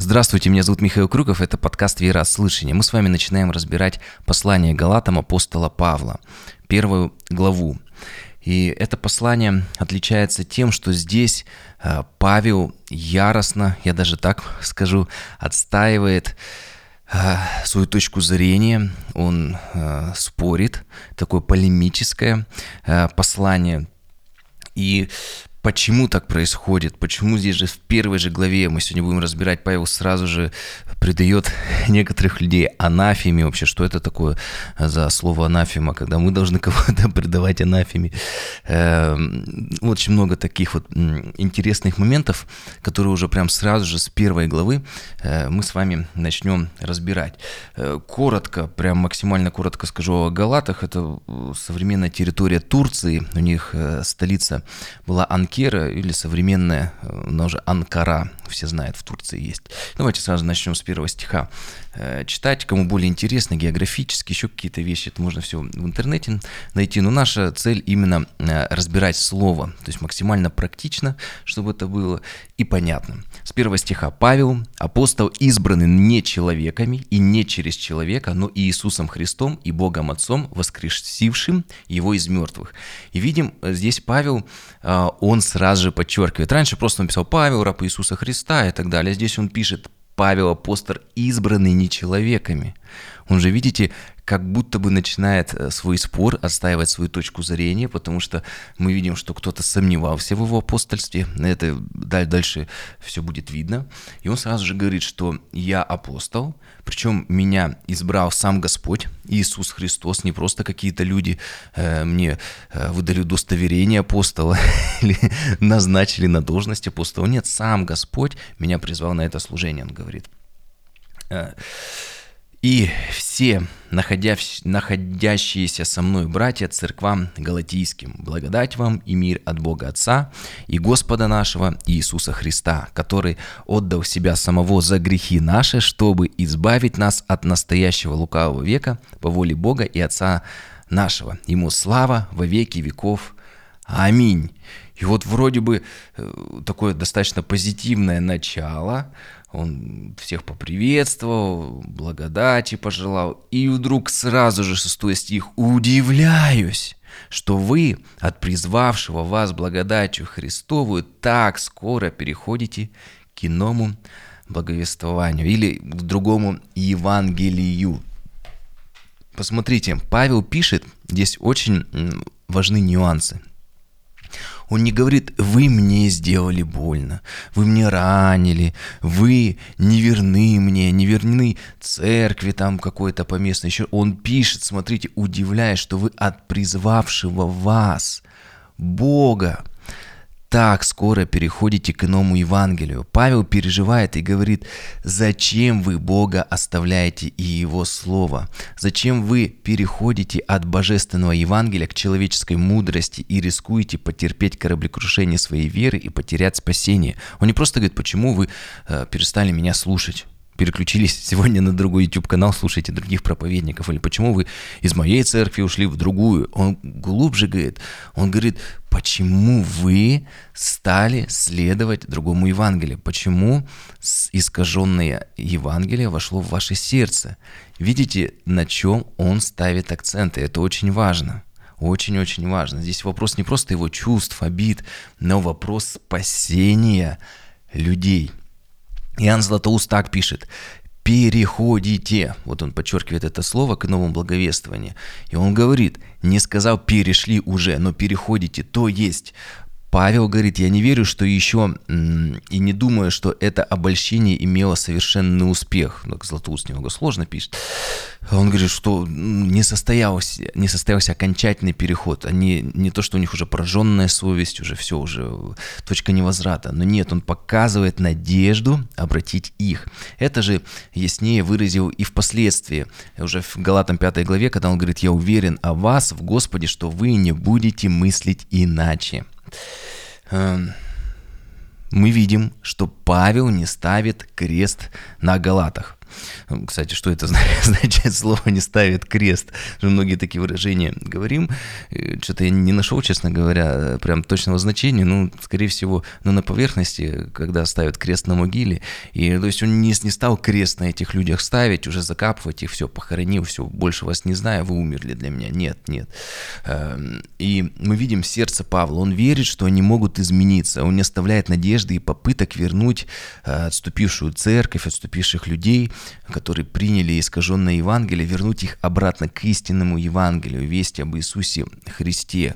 Здравствуйте, меня зовут Михаил Крюков, это подкаст «Вера от слышания». Мы с вами начинаем разбирать послание Галатам апостола Павла, первую главу. И это послание отличается тем, что здесь э, Павел яростно, я даже так скажу, отстаивает э, свою точку зрения, он э, спорит, такое полемическое послание. И почему так происходит, почему здесь же в первой же главе, мы сегодня будем разбирать, Павел сразу же придает некоторых людей анафеме вообще, что это такое за слово анафема, когда мы должны кого-то предавать анафеме. Эм, очень много таких вот интересных моментов, которые уже прям сразу же с первой главы э, мы с вами начнем разбирать. Э, коротко, прям максимально коротко скажу о Галатах, это э, современная территория Турции, у них столица была Анкера, Анкера или современная, она уже Анкара, все знают, в Турции есть. Давайте сразу начнем с первого стиха. Э, читать, кому более интересно, географически, еще какие-то вещи, это можно все в интернете найти. Но наша цель именно э, разбирать слово, то есть максимально практично, чтобы это было и понятно. С первого стиха Павел, апостол, избранный не человеками и не через человека, но и Иисусом Христом и Богом Отцом, воскресившим его из мертвых. И видим, э, здесь Павел, он сразу же подчеркивает. Раньше просто он писал Павел, раб Иисуса Христа и так далее. Здесь он пишет Павел апостол избранный не человеками. Он же, видите, как будто бы начинает э, свой спор, отстаивать свою точку зрения, потому что мы видим, что кто-то сомневался в его апостольстве, это дальше все будет видно. И он сразу же говорит, что я апостол, причем меня избрал сам Господь, Иисус Христос, не просто какие-то люди э, мне э, выдали удостоверение апостола или назначили на должность апостола. Нет, сам Господь меня призвал на это служение, он говорит. И все находящиеся со мной братья церквам галатийским, благодать вам и мир от Бога Отца и Господа нашего Иисуса Христа, который отдал себя самого за грехи наши, чтобы избавить нас от настоящего лукавого века по воле Бога и Отца нашего. Ему слава во веки веков. Аминь. И вот вроде бы э, такое достаточно позитивное начало, он всех поприветствовал, благодати пожелал, и вдруг сразу же шестой стих «Удивляюсь, что вы от призвавшего вас благодатью Христовую так скоро переходите к иному благовествованию или к другому Евангелию». Посмотрите, Павел пишет, здесь очень важны нюансы. Он не говорит, вы мне сделали больно, вы мне ранили, вы не верны мне, не верны церкви там какой-то поместной. Еще он пишет, смотрите, удивляясь, что вы от призвавшего вас Бога так скоро переходите к иному Евангелию. Павел переживает и говорит, зачем вы Бога оставляете и Его Слово? Зачем вы переходите от божественного Евангелия к человеческой мудрости и рискуете потерпеть кораблекрушение своей веры и потерять спасение? Он не просто говорит, почему вы э, перестали меня слушать переключились сегодня на другой YouTube-канал, слушайте других проповедников, или почему вы из моей церкви ушли в другую. Он глубже говорит, он говорит, почему вы стали следовать другому Евангелию, почему искаженное Евангелие вошло в ваше сердце. Видите, на чем он ставит акценты, это очень важно. Очень-очень важно. Здесь вопрос не просто его чувств, обид, но вопрос спасения людей – Иоанн Златоуст так пишет переходите. Вот он подчеркивает это слово к новому благовествованию. И он говорит, не сказал перешли уже, но переходите. То есть Павел говорит, я не верю, что еще и не думаю, что это обольщение имело совершенный успех. Так Златоуст немного сложно пишет. Он говорит, что не состоялся, не состоялся окончательный переход. Они не то, что у них уже пораженная совесть, уже все, уже точка невозврата. Но нет, он показывает надежду обратить их. Это же яснее выразил и впоследствии, уже в Галатам 5 главе, когда он говорит, я уверен о вас, в Господе, что вы не будете мыслить иначе. Эм, мы видим, что Павел не ставит крест на Галатах. Кстати, что это значит слово «не ставит крест»? Многие такие выражения говорим. Что-то я не нашел, честно говоря, прям точного значения. Ну, скорее всего, ну, на поверхности, когда ставят крест на могиле. И, то есть он не, не стал крест на этих людях ставить, уже закапывать их, все, похоронил, все, больше вас не знаю, вы умерли для меня. Нет, нет. Эм, и мы видим сердце Павла. Он верит, что они могут измениться. Он не оставляет надежды и попыток вернуть э, отступившую церковь, отступивших людей, которые приняли искаженное Евангелие, вернуть их обратно к истинному Евангелию, вести об Иисусе Христе.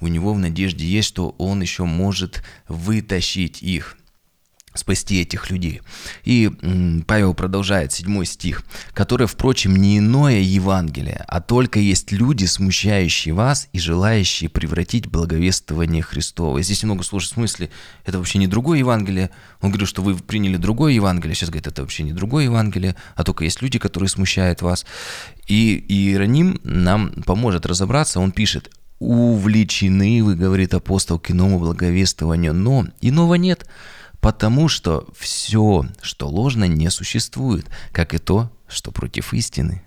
У него в надежде есть, что он еще может вытащить их спасти этих людей. И Павел продолжает, седьмой стих, которое, впрочем, не иное Евангелие, а только есть люди, смущающие вас и желающие превратить благовествование Христова. здесь много сложных смысле, это вообще не другое Евангелие. Он говорит, что вы приняли другое Евангелие, сейчас говорит, это вообще не другое Евангелие, а только есть люди, которые смущают вас. И Иероним нам поможет разобраться, он пишет, увлечены, вы, говорит апостол, к иному благовествованию, но иного нет – Потому что все, что ложно, не существует, как и то, что против истины.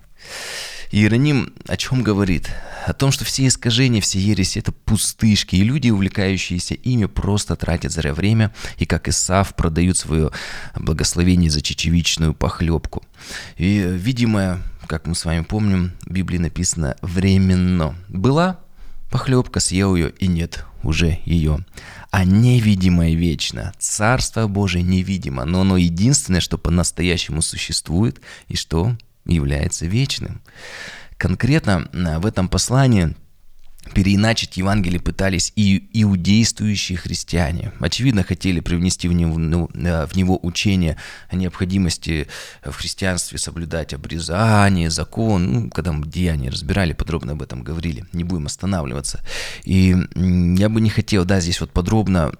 Иероним о чем говорит? О том, что все искажения, все ереси – это пустышки, и люди, увлекающиеся ими, просто тратят зря время, и как Исав продают свое благословение за чечевичную похлебку. И видимое, как мы с вами помним, в Библии написано «временно». Была похлебка, съел ее, и нет уже ее а невидимое вечно. Царство Божие невидимо, но оно единственное, что по-настоящему существует и что является вечным. Конкретно а, в этом послании переиначить Евангелие пытались и иудействующие христиане. Очевидно, хотели привнести в него, э, в него учение о необходимости в христианстве соблюдать обрезание, закон. Ну, когда мы деяния разбирали, подробно об этом говорили. Не будем останавливаться. И я бы не хотел, да, здесь вот подробно,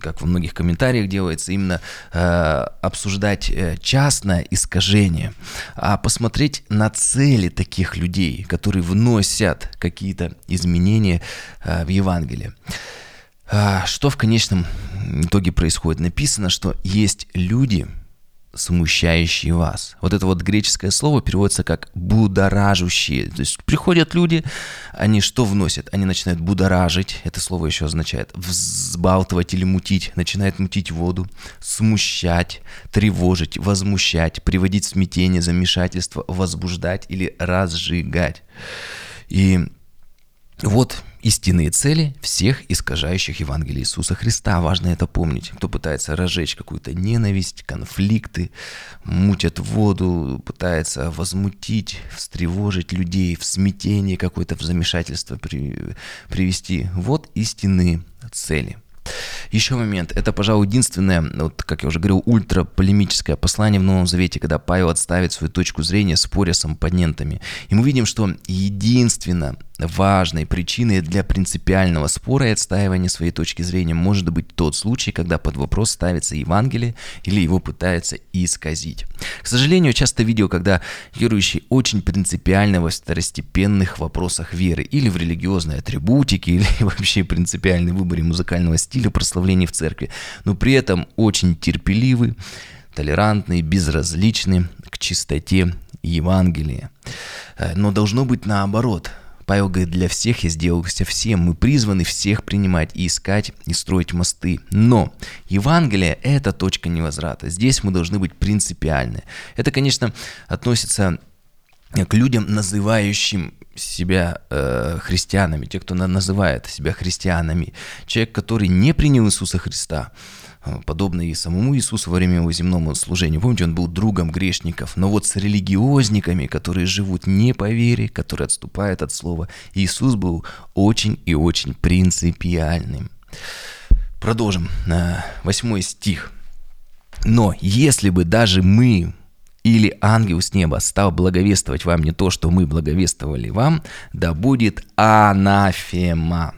как во многих комментариях делается, именно э, обсуждать э, частное искажение, а посмотреть на цели таких людей, которые вносят какие-то изменения изменения э, в Евангелии. А, что в конечном итоге происходит? Написано, что есть люди, смущающие вас. Вот это вот греческое слово переводится как будоражущие. То есть приходят люди, они что вносят? Они начинают будоражить, это слово еще означает взбалтывать или мутить, начинают мутить воду, смущать, тревожить, возмущать, приводить в смятение, замешательство, возбуждать или разжигать. И вот истинные цели всех искажающих Евангелие Иисуса Христа. Важно это помнить. Кто пытается разжечь какую-то ненависть, конфликты, мутят воду, пытается возмутить, встревожить людей, в смятение какое-то, в замешательство при, привести. Вот истинные цели – еще момент. Это, пожалуй, единственное, вот, как я уже говорил, ультраполемическое послание в Новом Завете, когда Павел отставит свою точку зрения, споря с оппонентами. И мы видим, что единственно важной причиной для принципиального спора и отстаивания своей точки зрения может быть тот случай, когда под вопрос ставится Евангелие или его пытаются исказить. К сожалению, часто видел, когда верующие очень принципиально во второстепенных вопросах веры или в религиозной атрибутике, или вообще принципиальной выборе музыкального стиля прославления в церкви, но при этом очень терпеливы, толерантны, безразличны к чистоте Евангелия. Э, но должно быть наоборот – Павел говорит, для всех я сделался всем. Мы призваны всех принимать и искать, и строить мосты. Но Евангелие – это точка невозврата. Здесь мы должны быть принципиальны. Это, конечно, относится к людям, называющим себя э, христианами, те, кто называет себя христианами. Человек, который не принял Иисуса Христа, Э, подобно и самому Иисусу во время его земного служения. Помните, он был другом грешников. Но вот с религиозниками, которые живут не по вере, которые отступают от слова, Иисус был очень и очень принципиальным. Продолжим. Э, восьмой стих. «Но если бы даже мы или ангел с неба стал благовествовать вам не то, что мы благовествовали вам, да будет анафема».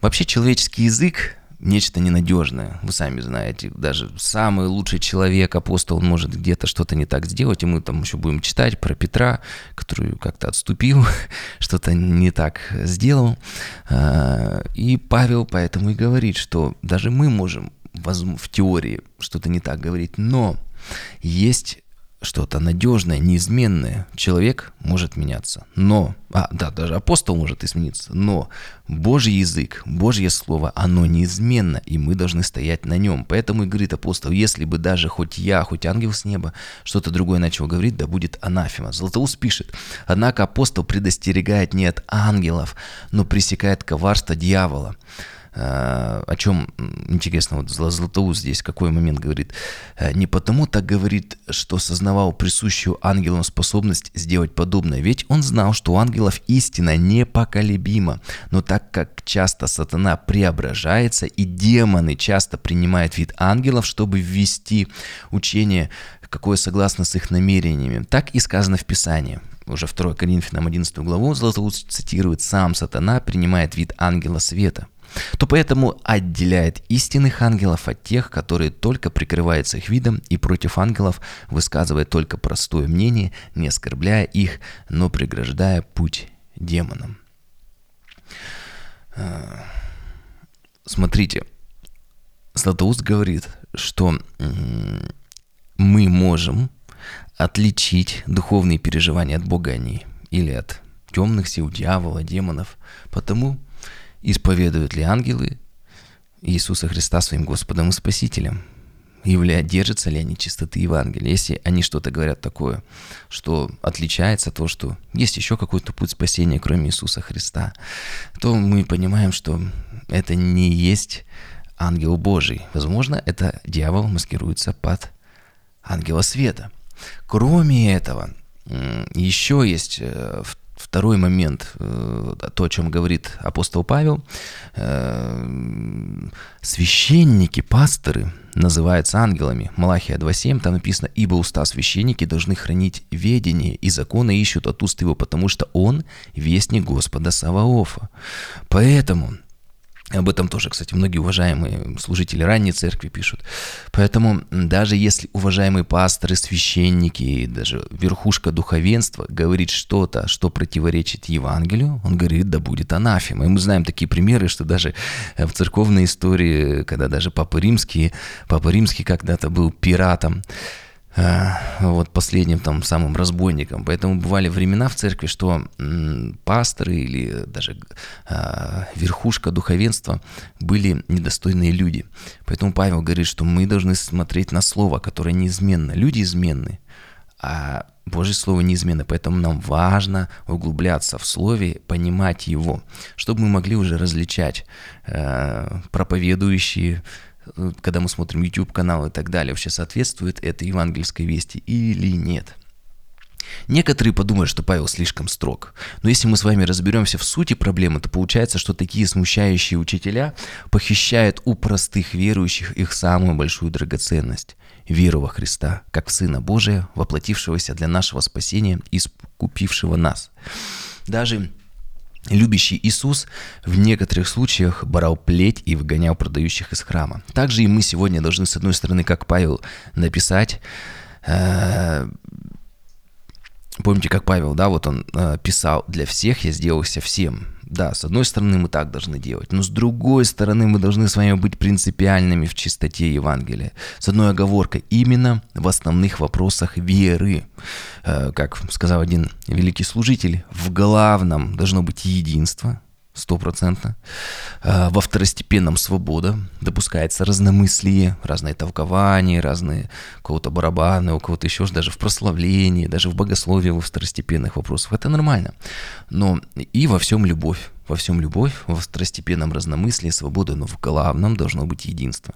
Вообще человеческий язык нечто ненадежное. Вы сами знаете, даже самый лучший человек, апостол, он может где-то что-то не так сделать, и мы там еще будем читать про Петра, который как-то отступил, что-то не так сделал. А, и Павел поэтому и говорит, что даже мы можем в теории что-то не так говорить, но есть что-то надежное, неизменное. Человек может меняться, но, а, да, даже апостол может измениться, но Божий язык, Божье Слово, оно неизменно, и мы должны стоять на нем. Поэтому и говорит апостол, если бы даже хоть я, хоть ангел с неба что-то другое начал говорить, да будет анафема. Златоуст пишет, однако апостол предостерегает не от ангелов, но пресекает коварство дьявола. Э, о чем интересно, вот Златоуст здесь какой момент говорит. Э, не потому так говорит, что сознавал присущую ангелам способность сделать подобное, ведь он знал, что у ангелов истина непоколебима. Но так как часто сатана преображается и демоны часто принимают вид ангелов, чтобы ввести учение, какое согласно с их намерениями, так и сказано в Писании уже 2 Коринфянам 11 главу Златоуст цитирует «Сам сатана принимает вид ангела света» то поэтому отделяет истинных ангелов от тех, которые только прикрываются их видом и против ангелов высказывает только простое мнение, не оскорбляя их, но преграждая путь демонам. А, смотрите, Златоуст говорит, что мы можем отличить духовные переживания от Бога они или от темных сил, дьявола, демонов, потому Исповедуют ли ангелы Иисуса Христа своим Господом и Спасителем? Явля... Держатся ли они чистоты Евангелия? Если они что-то говорят такое, что отличается от того, что есть еще какой-то путь спасения, кроме Иисуса Христа, то мы понимаем, что это не есть ангел Божий. Возможно, это дьявол маскируется под ангела света. Кроме этого, еще есть э, Второй момент, э, то, о чем говорит апостол Павел, э, священники, пасторы называются ангелами. Малахия 2.7, там написано, «Ибо уста священники должны хранить ведение, и законы ищут от уст его, потому что он вестник Господа Саваофа». Поэтому об этом тоже, кстати, многие уважаемые служители ранней церкви пишут. Поэтому даже если уважаемые пасторы, священники, даже верхушка духовенства говорит что-то, что противоречит Евангелию, он говорит, да будет анафема. И мы знаем такие примеры, что даже в церковной истории, когда даже Папа Римский, Папа Римский когда-то был пиратом, вот последним там самым разбойником. Поэтому бывали времена в церкви, что пасторы или даже э, верхушка духовенства были недостойные люди. Поэтому Павел говорит, что мы должны смотреть на слово, которое неизменно. Люди изменны, а Божье Слово неизменно, поэтому нам важно углубляться в Слове, понимать его, чтобы мы могли уже различать э, проповедующие, когда мы смотрим YouTube-канал и так далее, вообще соответствует это евангельской вести или нет. Некоторые подумают, что Павел слишком строг. Но если мы с вами разберемся в сути проблемы, то получается, что такие смущающие учителя похищают у простых верующих их самую большую драгоценность – веру во Христа, как в Сына Божия, воплотившегося для нашего спасения и искупившего нас. Даже Любящий Иисус в некоторых случаях брал плеть и выгонял продающих из храма. Также и мы сегодня должны, с одной стороны, как Павел, написать э, Помните, как Павел, да, вот он э, писал, для всех я сделался всем. Да, с одной стороны мы так должны делать, но с другой стороны мы должны с вами быть принципиальными в чистоте Евангелия. С одной оговоркой, именно в основных вопросах веры. Э, как сказал один великий служитель, в главном должно быть единство, стопроцентно. А, во второстепенном свобода, допускается разномыслие, разные толкования, разные у кого-то барабаны, у кого-то еще даже в прославлении, даже в богословии во второстепенных вопросах. Это нормально. Но и во всем любовь. Во всем любовь, во второстепенном разномыслии, свобода, но в главном должно быть единство.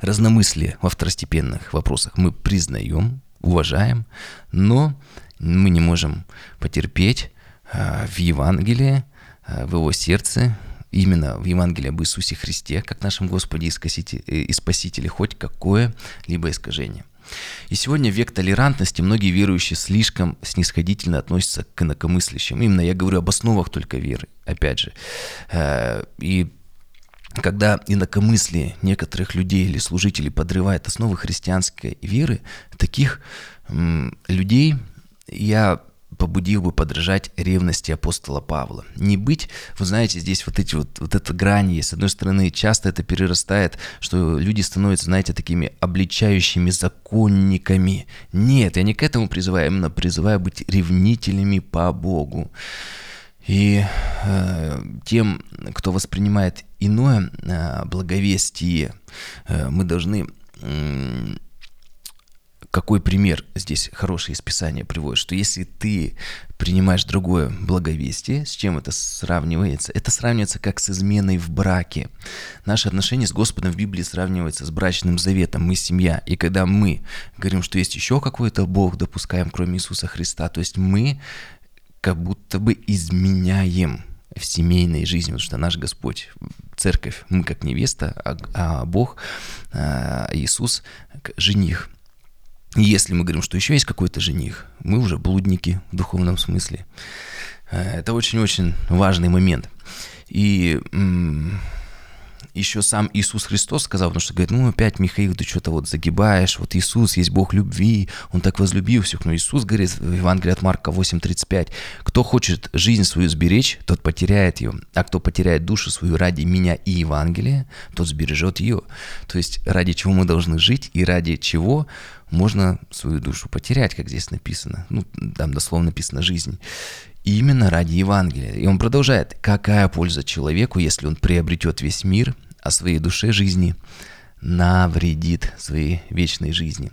Разномыслие во второстепенных вопросах мы признаем, уважаем, но мы не можем потерпеть а, в Евангелии в его сердце, именно в Евангелии об Иисусе Христе, как нашем Господе и Спасителе, хоть какое-либо искажение. И сегодня век толерантности многие верующие слишком снисходительно относятся к инакомыслящим. Именно я говорю об основах только веры, опять же. Э, и когда инакомыслие некоторых людей или служителей подрывает основы христианской веры, таких людей я побудил бы подражать ревности апостола Павла. Не быть, вы знаете, здесь вот эти вот, вот эта грань есть. С одной стороны, часто это перерастает, что люди становятся, знаете, такими обличающими законниками. Нет, я не к этому призываю, а именно призываю быть ревнителями по Богу. И э, тем, кто воспринимает иное э, благовестие, э, мы должны какой пример здесь хорошее из Писания приводит, что если ты принимаешь другое благовестие, с чем это сравнивается? Это сравнивается как с изменой в браке. Наши отношения с Господом в Библии сравниваются с брачным заветом. Мы семья. И когда мы говорим, что есть еще какой-то Бог, допускаем, кроме Иисуса Христа, то есть мы как будто бы изменяем в семейной жизни, потому что наш Господь, церковь, мы как невеста, а, а Бог, а, Иисус, жених – если мы говорим, что еще есть какой-то жених, мы уже блудники в духовном смысле. Э, это очень-очень важный момент. И еще сам Иисус Христос сказал, потому что говорит, ну опять, Михаил, ты что-то вот загибаешь, вот Иисус есть Бог любви, Он так возлюбил всех. Но Иисус говорит в Евангелии от Марка 8.35, кто хочет жизнь свою сберечь, тот потеряет ее, а кто потеряет душу свою ради меня и Евангелия, тот сбережет ее. То есть ради чего мы должны жить и ради чего можно свою душу потерять, как здесь написано. Ну, там дословно написано «жизнь». И именно ради Евангелия. И он продолжает. Какая польза человеку, если он приобретет весь мир, а своей душе жизни навредит своей вечной жизни?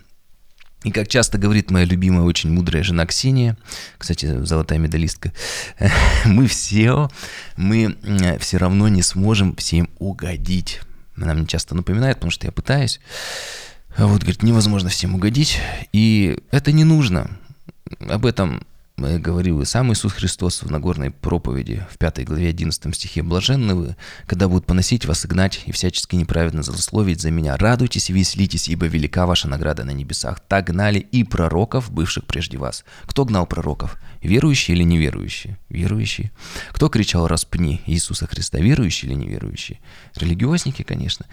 И как часто говорит моя любимая, очень мудрая жена Ксения, кстати, золотая медалистка, мы все, мы все равно не сможем всем угодить. Она мне часто напоминает, потому что я пытаюсь. А вот, говорит, невозможно всем угодить, и это не нужно. Об этом говорил и сам Иисус Христос в Нагорной проповеди в 5 главе 11 стихе «Блаженны вы, когда будут поносить вас и гнать, и всячески неправедно злословить за меня. Радуйтесь и веселитесь, ибо велика ваша награда на небесах. Так гнали и пророков, бывших прежде вас». Кто гнал пророков? Верующие или неверующие? Верующие. Кто кричал «распни Иисуса Христа»? Верующие или неверующие? Религиозники, конечно.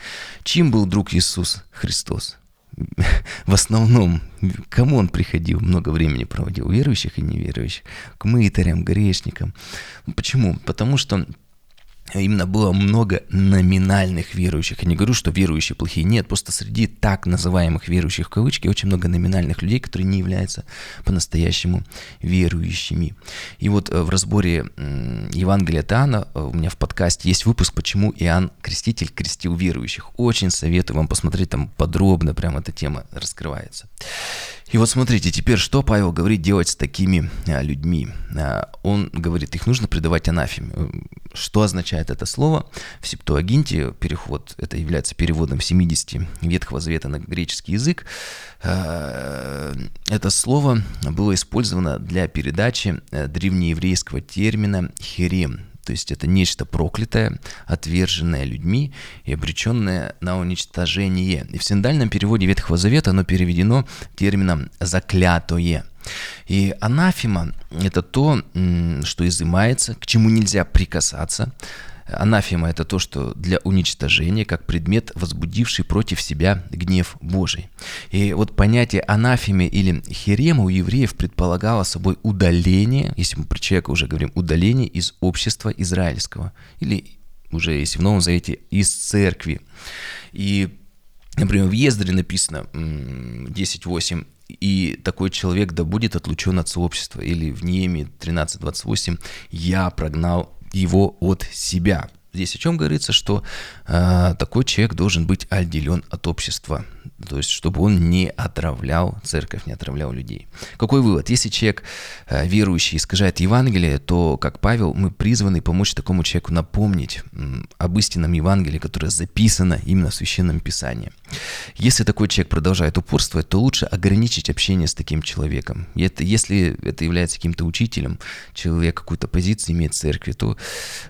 Чьим был друг Иисус Христос? в основном, кому он приходил, много времени проводил, верующих и неверующих, к мытарям, грешникам. Почему? Потому что именно было много номинальных верующих. Я не говорю, что верующие плохие. Нет, просто среди так называемых верующих в кавычки очень много номинальных людей, которые не являются по-настоящему верующими. И вот э, в разборе Евангелия от э, у меня в подкасте есть выпуск, почему Иоанн Креститель крестил верующих. Очень советую вам посмотреть, там подробно прям эта тема раскрывается. И вот смотрите, теперь что Павел говорит делать с такими а, людьми? Он говорит, их нужно предавать анафеме. Что означает это слово? В Септуагинте переход, это является переводом 70 Ветхого Завета на греческий язык. А, это слово было использовано для передачи э, древнееврейского термина «херем», то есть это нечто проклятое, отверженное людьми и обреченное на уничтожение. И в синдальном переводе Ветхого Завета оно переведено термином «заклятое». И анафима – это то, что изымается, к чему нельзя прикасаться, Анафема – это то, что для уничтожения, как предмет, возбудивший против себя гнев Божий. И вот понятие анафеме или херема у евреев предполагало собой удаление, если мы про человека уже говорим, удаление из общества израильского. Или уже, если в Новом Завете, из церкви. И Например, в Ездре написано 10.8 и такой человек да будет отлучен от сообщества. Или в Нееме 13.28 «Я прогнал его от себя. Здесь о чем говорится, что э, такой человек должен быть отделен от общества, то есть чтобы он не отравлял церковь, не отравлял людей. Какой вывод? Если человек э, верующий искажает Евангелие, то, как Павел, мы призваны помочь такому человеку напомнить э, об истинном Евангелии, которое записано именно в Священном Писании. Если такой человек продолжает упорствовать, то лучше ограничить общение с таким человеком. Это, если это является каким-то учителем, человек какую-то позицию имеет в церкви, то,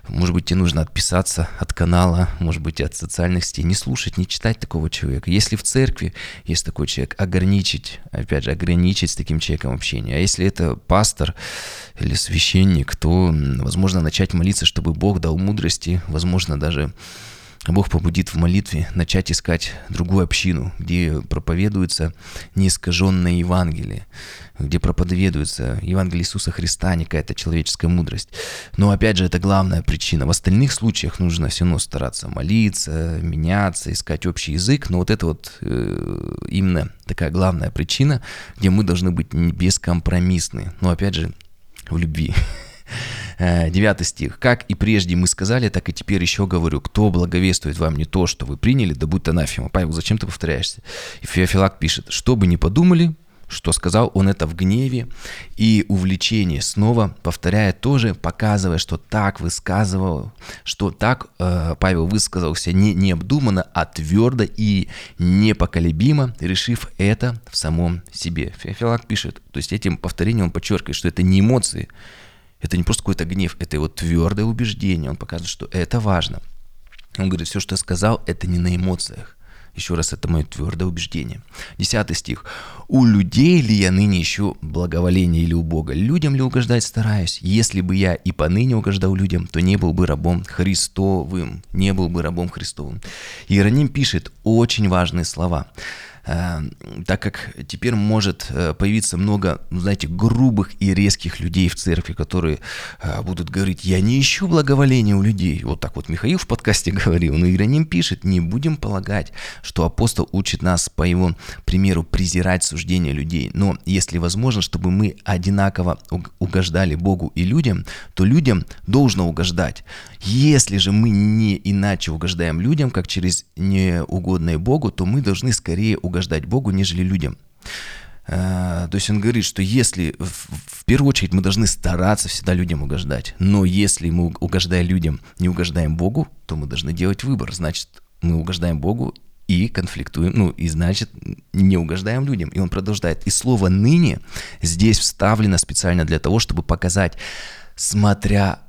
может быть, тебе нужно отписаться от канала, может быть, от социальных сетей, не слушать, не читать такого человека. Если в церкви есть такой человек, ограничить, опять же, ограничить с таким человеком общение. А если это пастор или священник, то, возможно, начать молиться, чтобы Бог дал мудрости, возможно, даже Бог побудит в молитве начать искать другую общину, где проповедуется неискаженное Евангелие, где проповедуется Евангелие Иисуса Христа, не какая-то человеческая мудрость. Но опять же, это главная причина. В остальных случаях нужно все равно стараться молиться, меняться, искать общий язык. Но вот это вот э, именно такая главная причина, где мы должны быть бескомпромиссны. Но опять же, в любви. 9 стих. «Как и прежде мы сказали, так и теперь еще говорю, кто благовествует вам не то, что вы приняли, да будь анафема». Павел, зачем ты повторяешься? И Феофилак пишет, «Что бы ни подумали, что сказал он это в гневе и увлечении, снова повторяя тоже, показывая, что так высказывал, что так э, Павел высказался не необдуманно, а твердо и непоколебимо, решив это в самом себе. Феофилак пишет, то есть этим повторением он подчеркивает, что это не эмоции, это не просто какой-то гнев, это его твердое убеждение. Он показывает, что это важно. Он говорит, все, что я сказал, это не на эмоциях. Еще раз, это мое твердое убеждение. Десятый стих. «У людей ли я ныне ищу благоволение или у Бога? Людям ли угождать стараюсь? Если бы я и поныне угождал людям, то не был бы рабом Христовым». Не был бы рабом Христовым. Иероним пишет очень важные слова. Эм, так как теперь может э, появиться много, ну, знаете, грубых и резких людей в церкви, которые э, будут говорить, я не ищу благоволения у людей. Вот так вот Михаил в подкасте говорил, но Иероним пишет, не будем полагать, что апостол учит нас по его примеру презирать суждения людей. Но если возможно, чтобы мы одинаково угождали Богу и людям, то людям должно угождать. Если же мы не иначе угождаем людям, как через неугодное Богу, то мы должны скорее угождать Богу, нежели людям. А, то есть он говорит, что если в первую очередь мы должны стараться всегда людям угождать, но если мы, угождая людям, не угождаем Богу, то мы должны делать выбор. Значит, мы угождаем Богу и конфликтуем, ну, и значит, не угождаем людям. И он продолжает. И слово «ныне» здесь вставлено специально для того, чтобы показать, смотря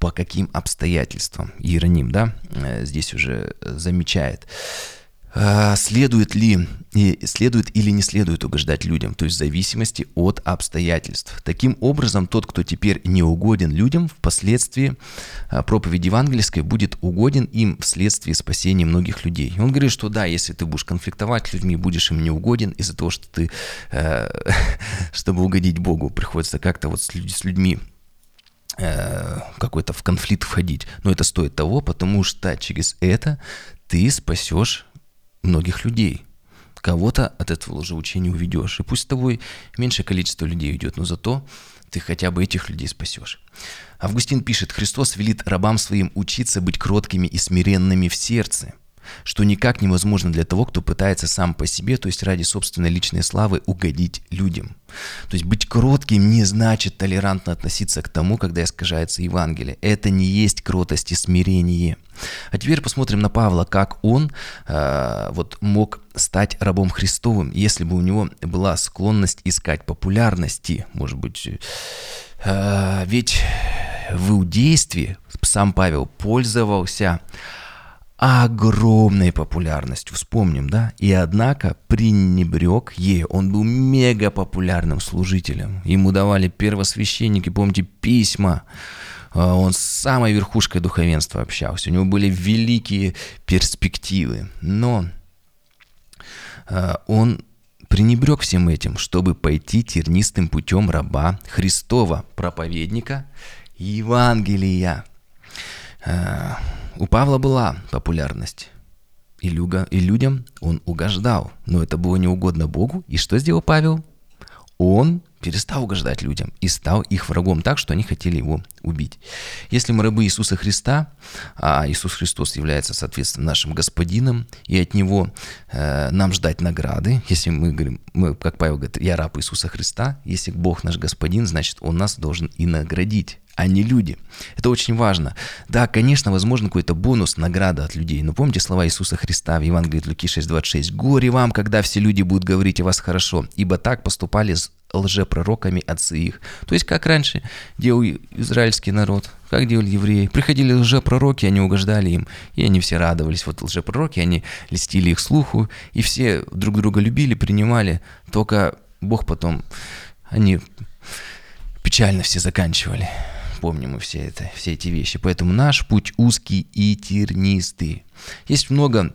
по каким обстоятельствам. Иероним, да, э, здесь уже замечает. А, следует ли, следует или не следует угождать людям, то есть в зависимости от обстоятельств. Таким образом, тот, кто теперь не угоден людям, впоследствии а, проповедь евангельской будет угоден им вследствие спасения многих людей. И он говорит, что да, если ты будешь конфликтовать с людьми, будешь им не угоден из-за того, что ты, э, чтобы угодить Богу, приходится как-то вот с людьми Э, какой-то в конфликт входить. Но это стоит того, потому что через это ты спасешь многих людей. Кого-то от этого лжеучения уведешь. И пусть с тобой меньшее количество людей уйдет, но зато ты хотя бы этих людей спасешь. Августин пишет, Христос велит рабам своим учиться быть кроткими и смиренными в сердце – что никак невозможно для того, кто пытается сам по себе, то есть ради собственной личной славы, угодить людям. То есть быть кротким не значит толерантно относиться к тому, когда искажается Евангелие. Это не есть кротость и смирение. А теперь посмотрим на Павла, как он э, вот мог стать рабом Христовым, если бы у него была склонность искать популярности, может быть. Э, ведь в иудействе сам Павел пользовался огромной популярностью, вспомним, да? И однако пренебрег ей. Он был мега популярным служителем. Ему давали первосвященники, помните, письма. А, он с самой верхушкой духовенства общался. У него были великие перспективы. Но а, он пренебрег всем этим, чтобы пойти тернистым путем раба Христова, проповедника Евангелия. У Павла была популярность. И, люга, и людям он угождал. Но это было неугодно Богу. И что сделал Павел? Он перестал угождать людям и стал их врагом так, что они хотели его убить. Если мы рабы Иисуса Христа, а Иисус Христос является, соответственно, нашим Господином, и от Него э, нам ждать награды, если мы говорим, мы, как Павел говорит, я раб Иисуса Христа, если Бог наш Господин, значит, Он нас должен и наградить а не люди. Это очень важно. Да, конечно, возможно какой-то бонус, награда от людей. Но помните слова Иисуса Христа в Евангелии от Луки 6.26. «Горе вам, когда все люди будут говорить о вас хорошо, ибо так поступали лжепророками отцы их». То есть, как раньше делал израильский народ, как делали евреи. Приходили лжепророки, они угождали им, и они все радовались. Вот лжепророки, они листили их слуху, и все друг друга любили, принимали. Только Бог потом, они печально все заканчивали помним мы все, это, все эти вещи. Поэтому наш путь узкий и тернистый. Есть много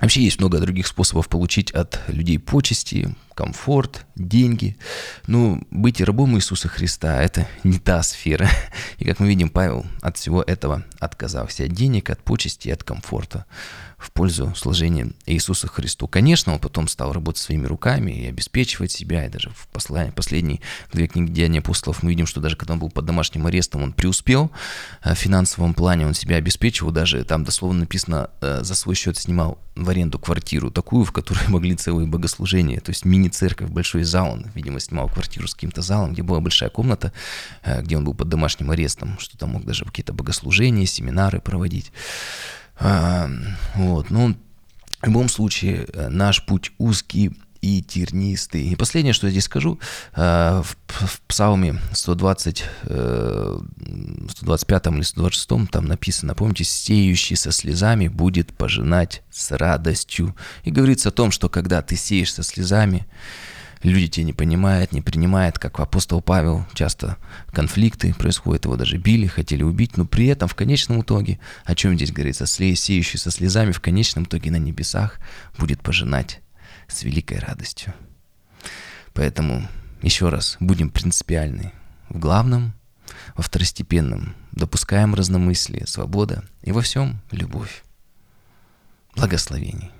Вообще есть много других способов получить от людей почести, комфорт, деньги. Ну, быть рабом Иисуса Христа – это не та сфера. И как мы видим, Павел от всего этого отказался. От денег, от почести, от комфорта в пользу служения Иисусу Христу. Конечно, он потом стал работать своими руками и обеспечивать себя. И даже в послании, последней главе книги Деяния апостолов мы видим, что даже когда он был под домашним арестом, он преуспел э, в финансовом плане, он себя обеспечивал. Даже там дословно написано, э, за свой счет снимал в аренду квартиру, такую, в которой могли целые богослужения. То есть мини-церковь, большой зал. Он, видимо, снимал квартиру с каким-то залом, где была большая комната, э, где он был под домашним арестом, что там мог даже какие-то богослужения, семинары проводить. Вот, ну, в любом случае, э, наш путь узкий и тернистый. И последнее, что я здесь скажу, э, в, в Псалме 120, 125 или 126 там написано, помните, «сеющий со слезами будет пожинать с радостью». И говорится о том, что когда ты сеешь со слезами, люди тебя не понимают, не принимают, как апостол Павел, часто конфликты происходят, его даже били, хотели убить, но при этом в конечном итоге, о чем здесь говорится, сеющий со слезами в конечном итоге на небесах будет пожинать с великой радостью. Поэтому еще раз, будем принципиальны в главном, во второстепенном, допускаем разномыслие, свобода и во всем любовь. Благословений.